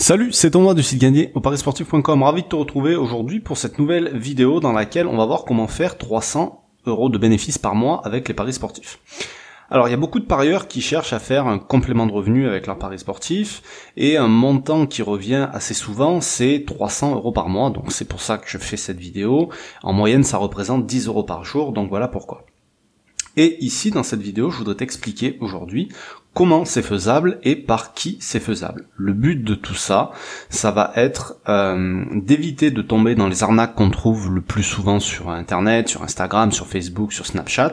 Salut, c'est Thomas du site gagné au parisportif.com. Ravi de te retrouver aujourd'hui pour cette nouvelle vidéo dans laquelle on va voir comment faire 300 euros de bénéfices par mois avec les paris sportifs. Alors il y a beaucoup de parieurs qui cherchent à faire un complément de revenu avec leur paris sportif et un montant qui revient assez souvent c'est 300 euros par mois donc c'est pour ça que je fais cette vidéo. En moyenne ça représente 10 euros par jour donc voilà pourquoi. Et ici, dans cette vidéo, je voudrais t'expliquer aujourd'hui comment c'est faisable et par qui c'est faisable. Le but de tout ça, ça va être euh, d'éviter de tomber dans les arnaques qu'on trouve le plus souvent sur Internet, sur Instagram, sur Facebook, sur Snapchat,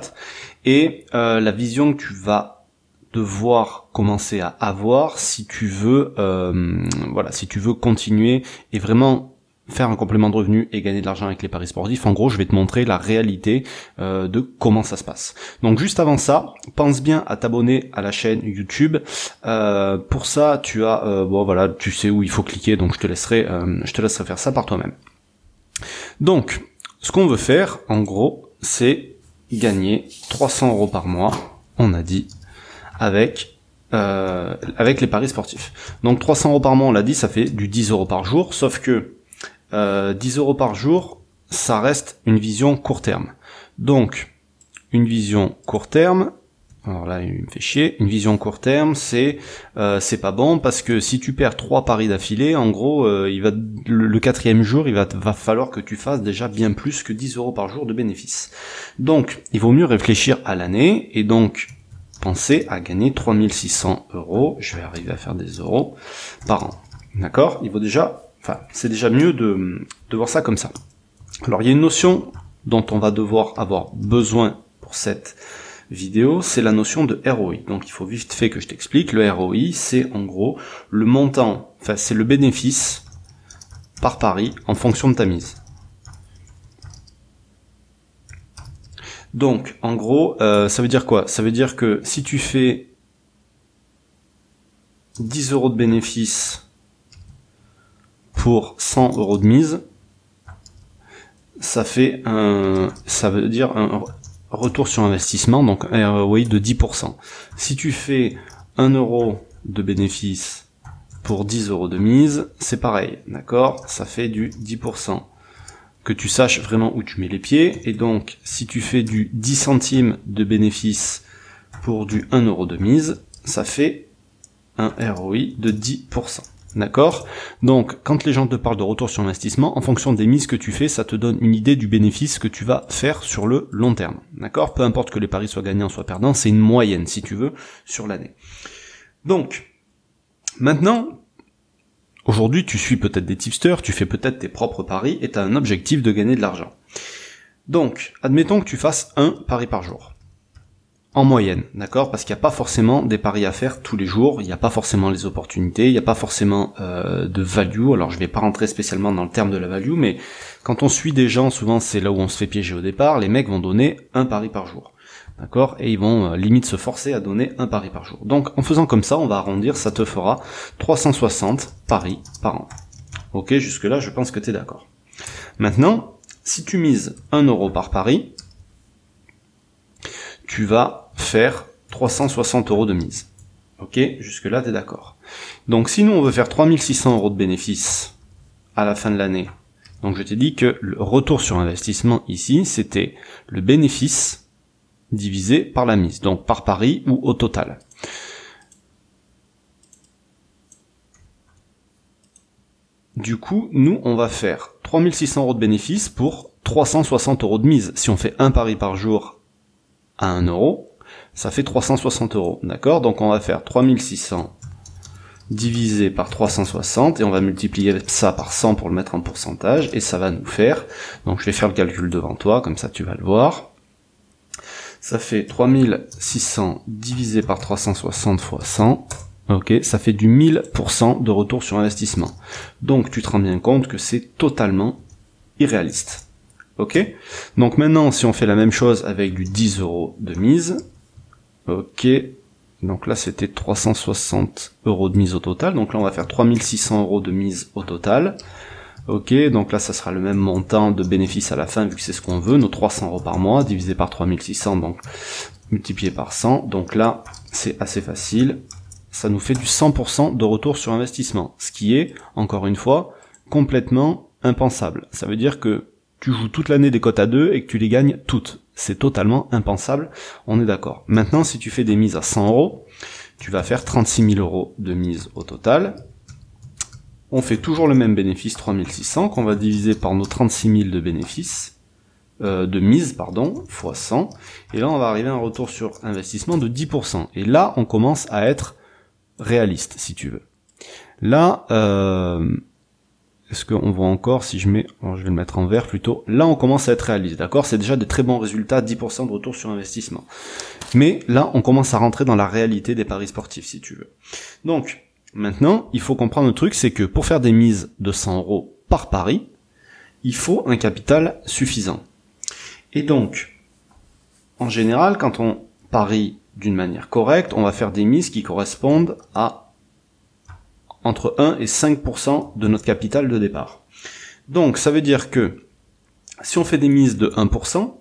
et euh, la vision que tu vas devoir commencer à avoir si tu veux, euh, voilà, si tu veux continuer et vraiment faire un complément de revenu et gagner de l'argent avec les paris sportifs. En gros, je vais te montrer la réalité euh, de comment ça se passe. Donc juste avant ça, pense bien à t'abonner à la chaîne YouTube. Euh, pour ça, tu as euh, bon voilà, tu sais où il faut cliquer, donc je te laisserai je te laisserai faire ça par toi-même. Donc, ce qu'on veut faire, en gros, c'est gagner 300 euros par mois. On a dit avec avec les paris sportifs. Donc 300 euros par mois, on l'a dit, ça fait du 10 euros par jour, sauf que 10 euh, euros par jour, ça reste une vision court terme. Donc, une vision court terme, alors là, il me fait chier. Une vision court terme, c'est euh, c'est pas bon parce que si tu perds trois paris d'affilée, en gros, euh, il va le, quatrième jour, il va va falloir que tu fasses déjà bien plus que 10 euros par jour de bénéfice. Donc, il vaut mieux réfléchir à l'année et donc penser à gagner 3600 euros. Je vais arriver à faire des euros par an. D'accord? Il vaut déjà Enfin, c'est déjà mieux de, voir ça comme ça. Alors, il y a une notion dont on va devoir avoir besoin pour cette vidéo, c'est la notion de ROI. Donc il faut vite fait que je t'explique. Le ROI, c'est en gros le montant, enfin c'est le bénéfice par pari en fonction de ta mise. Donc en gros, euh, ça veut dire quoi? Ça veut dire que si tu fais 10 euros de bénéfice pour 100 euros de mise, ça fait un, ça veut dire un retour sur investissement, donc un ROI de 10%. Si tu fais 1 euro de bénéfice pour 10 euros de mise, c'est pareil, d'accord? Ça fait du 10%. Que tu saches vraiment où tu mets les pieds, et donc si tu fais du 10 centimes de bénéfice pour du 1 euro de mise, ça fait un ROI de 10%. D'accord? Donc, quand les gens te parlent de retour sur investissement, en fonction des mises que tu fais, ça te donne une idée du bénéfice que tu vas faire sur le long terme. D'accord? Peu importe que les paris soient gagnants, soient perdants, c'est une moyenne, si tu veux, sur l'année. Donc, maintenant, aujourd'hui, tu suis peut-être des tipsters, tu fais peut-être tes propres paris et tu as un objectif de gagner de l'argent. Donc, admettons que tu fasses un pari par jour en moyenne, d'accord? Parce qu'il n'y a pas forcément des paris à faire tous les jours, il n'y a pas forcément les opportunités, il n'y a pas forcément euh, de value. Alors je vais pas rentrer spécialement dans le terme de la value, mais quand on suit des gens, souvent c'est là où on se fait piéger au départ, les mecs vont donner un pari par jour. D'accord? Et ils vont euh, limite se forcer à donner un pari par jour. Donc en faisant comme ça, on va arrondir, ça te fera 360 paris par an. Ok, jusque là je pense que tu es d'accord. Maintenant, si tu mises 1 euro par pari, tu vas faire 360 euros de mise. Ok, jusque là t'es d'accord. Donc si nous on veut faire 3600 euros de bénéfice à la fin de l'année, donc je t'ai dit que le retour sur investissement ici c'était le bénéfice divisé par la mise, donc par pari ou au total. Du coup, nous, on va faire 3600 euros de bénéfice pour 360 euros de mise. Si on fait un pari par jour à 1 euro, ça fait 360 euros. D'accord? Donc on va faire 3600 divisé par 360 et on va multiplier ça par 100 pour le mettre en pourcentage et ça va nous faire, donc je vais faire le calcul devant toi, comme ça tu vas le voir. Ça fait 3600 divisé par 360 fois 100. Ok, ça fait du 1000% de retour sur investissement. Donc tu te rends bien compte que c'est totalement irréaliste. Ok? Donc maintenant, si on fait la même chose avec du 10 euros de mise, Ok. Donc là, c'était 360 euros de mise au total. Donc là, on va faire 3600 euros de mise au total. Ok, donc là, ça sera le même montant de bénéfice à la fin, vu que c'est ce qu'on veut, nos 300 euros par mois, divisé par 3600, donc multiplié par 100. Donc là, c'est assez facile. ça nous fait du 100% de retour sur investissement, ce qui est, encore une fois, complètement impensable. Ça veut dire que tu joues toute l'année des cotes à 2 et que tu les gagnes toutes. C'est totalement impensable, on est d'accord. Maintenant, si tu fais des mises à 100 euros, tu vas faire 36 000 euros de mise au total. On fait toujours le même bénéfice, 3600, qu'on va diviser par nos 36 000 de bénéfices, euh, de mise, pardon, fois 100. Et là, on va arriver à un retour sur investissement de 10%. Et là, on commence à être réaliste, si tu veux. Là, euh, est-ce qu'on voit encore si je mets, je vais le mettre en vert plutôt. Là, on commence à être réaliste, d'accord? C'est déjà des très bons résultats, 10% de retour sur investissement. Mais là, on commence à rentrer dans la réalité des paris sportifs, si tu veux. Donc, maintenant, il faut comprendre le truc, c'est que pour faire des mises de 100 euros par pari, il faut un capital suffisant. Et donc, en général, quand on parie d'une manière correcte, on va faire des mises qui correspondent à entre 1 et 5% de notre capital de départ. Donc ça veut dire que si on fait des mises de 1%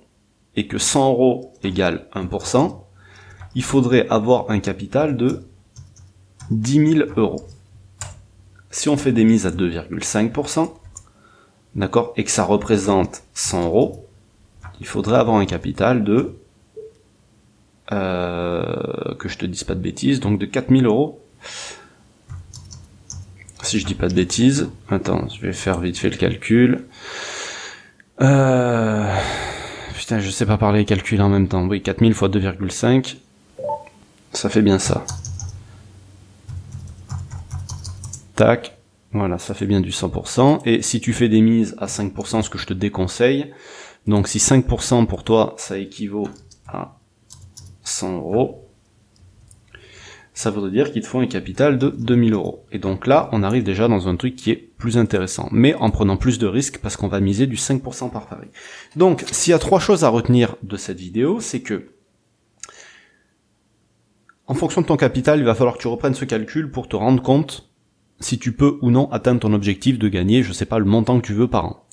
et que 100 euros égale 1%, il faudrait avoir un capital de 10 000 euros. Si on fait des mises à 2,5%, d'accord, et que ça représente 100 euros, il faudrait avoir un capital de, euh, que je te dise pas de bêtises, donc de 4000 euros si je dis pas de bêtises. Attends, je vais faire vite fait le calcul. Euh... Putain, je sais pas parler et en même temps. Oui, 4000 fois 2,5, ça fait bien ça. Tac, voilà, ça fait bien du 100%. Et si tu fais des mises à 5%, ce que je te déconseille, donc si 5% pour toi, ça équivaut à 100 euros, ça voudrait dire qu'il te faut un capital de 2000 euros. Et donc là, on arrive déjà dans un truc qui est plus intéressant, mais en prenant plus de risques parce qu'on va miser du 5% par pari. Donc, s'il y a trois choses à retenir de cette vidéo, c'est que en fonction de ton capital, il va falloir que tu reprennes ce calcul pour te rendre compte si tu peux ou non atteindre ton objectif de gagner, je sais pas, le montant que tu veux par an.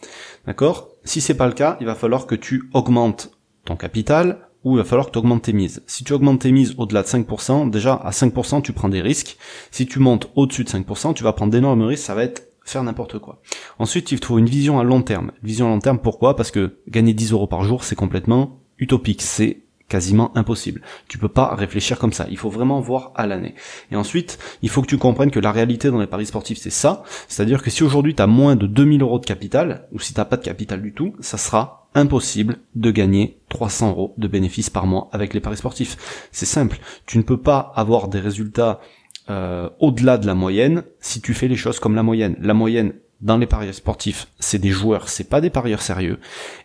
D'accord? Si c'est pas le cas, il va falloir que tu augmentes ton capital où il va falloir que tu augmentes tes mises. Si tu augmentes tes mises au-delà de 5%, déjà à 5% tu prends des risques. Si tu montes au-dessus de 5%, tu vas prendre d'énormes risques, ça va être faire n'importe quoi. Ensuite, il faut une vision à long terme. Vision à long terme, pourquoi? Parce que gagner 10 euros par jour, c'est complètement utopique. C'est quasiment impossible. Tu peux pas réfléchir comme ça. Il faut vraiment voir à l'année. Et ensuite, il faut que tu comprennes que la réalité dans les paris sportifs, c'est ça. C'est-à-dire que si aujourd'hui tu as moins de 2000 euros de capital, ou si t'as pas de capital du tout, ça sera impossible de gagner 300 euros de bénéfices par mois avec les paris sportifs. C'est simple. Tu ne peux pas avoir des résultats euh, au-delà de la moyenne si tu fais les choses comme la moyenne. La moyenne dans les paris sportifs, c'est des joueurs, c'est pas des parieurs sérieux.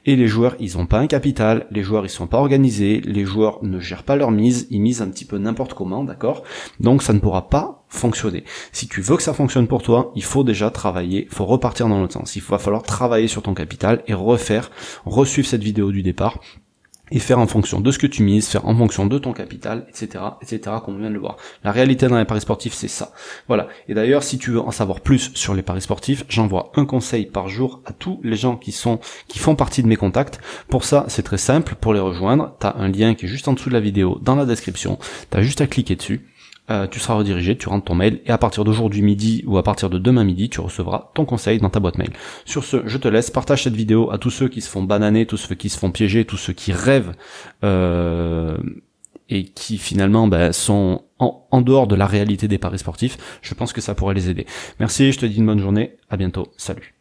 Et les joueurs, ils ont pas un capital, les joueurs, ils sont pas organisés, les joueurs ne gèrent pas leur mise, ils misent un petit peu n'importe comment, d'accord? Donc ça ne pourra pas fonctionner. Si tu veux que ça fonctionne pour toi, il faut déjà travailler, il faut repartir dans l'autre sens. Il va falloir travailler sur ton capital et refaire, resuivre cette vidéo du départ et faire en fonction de ce que tu mises, faire en fonction de ton capital, etc., etc., comme on vient de le voir. La réalité dans les paris sportifs, c'est ça. Voilà. Et d'ailleurs, si tu veux en savoir plus sur les paris sportifs, j'envoie un conseil par jour à tous les gens qui sont, qui font partie de mes contacts. Pour ça, c'est très simple. Pour les rejoindre, t'as un lien qui est juste en dessous de la vidéo, dans la description. T'as juste à cliquer dessus. Euh, tu seras redirigé, tu rentres ton mail, et à partir d'aujourd'hui midi ou à partir de demain midi, tu recevras ton conseil dans ta boîte mail. Sur ce, je te laisse, partage cette vidéo à tous ceux qui se font bananer, tous ceux qui se font piéger, tous ceux qui rêvent euh, et qui finalement ben, sont en, en dehors de la réalité des paris sportifs. Je pense que ça pourrait les aider. Merci, je te dis une bonne journée, à bientôt, salut.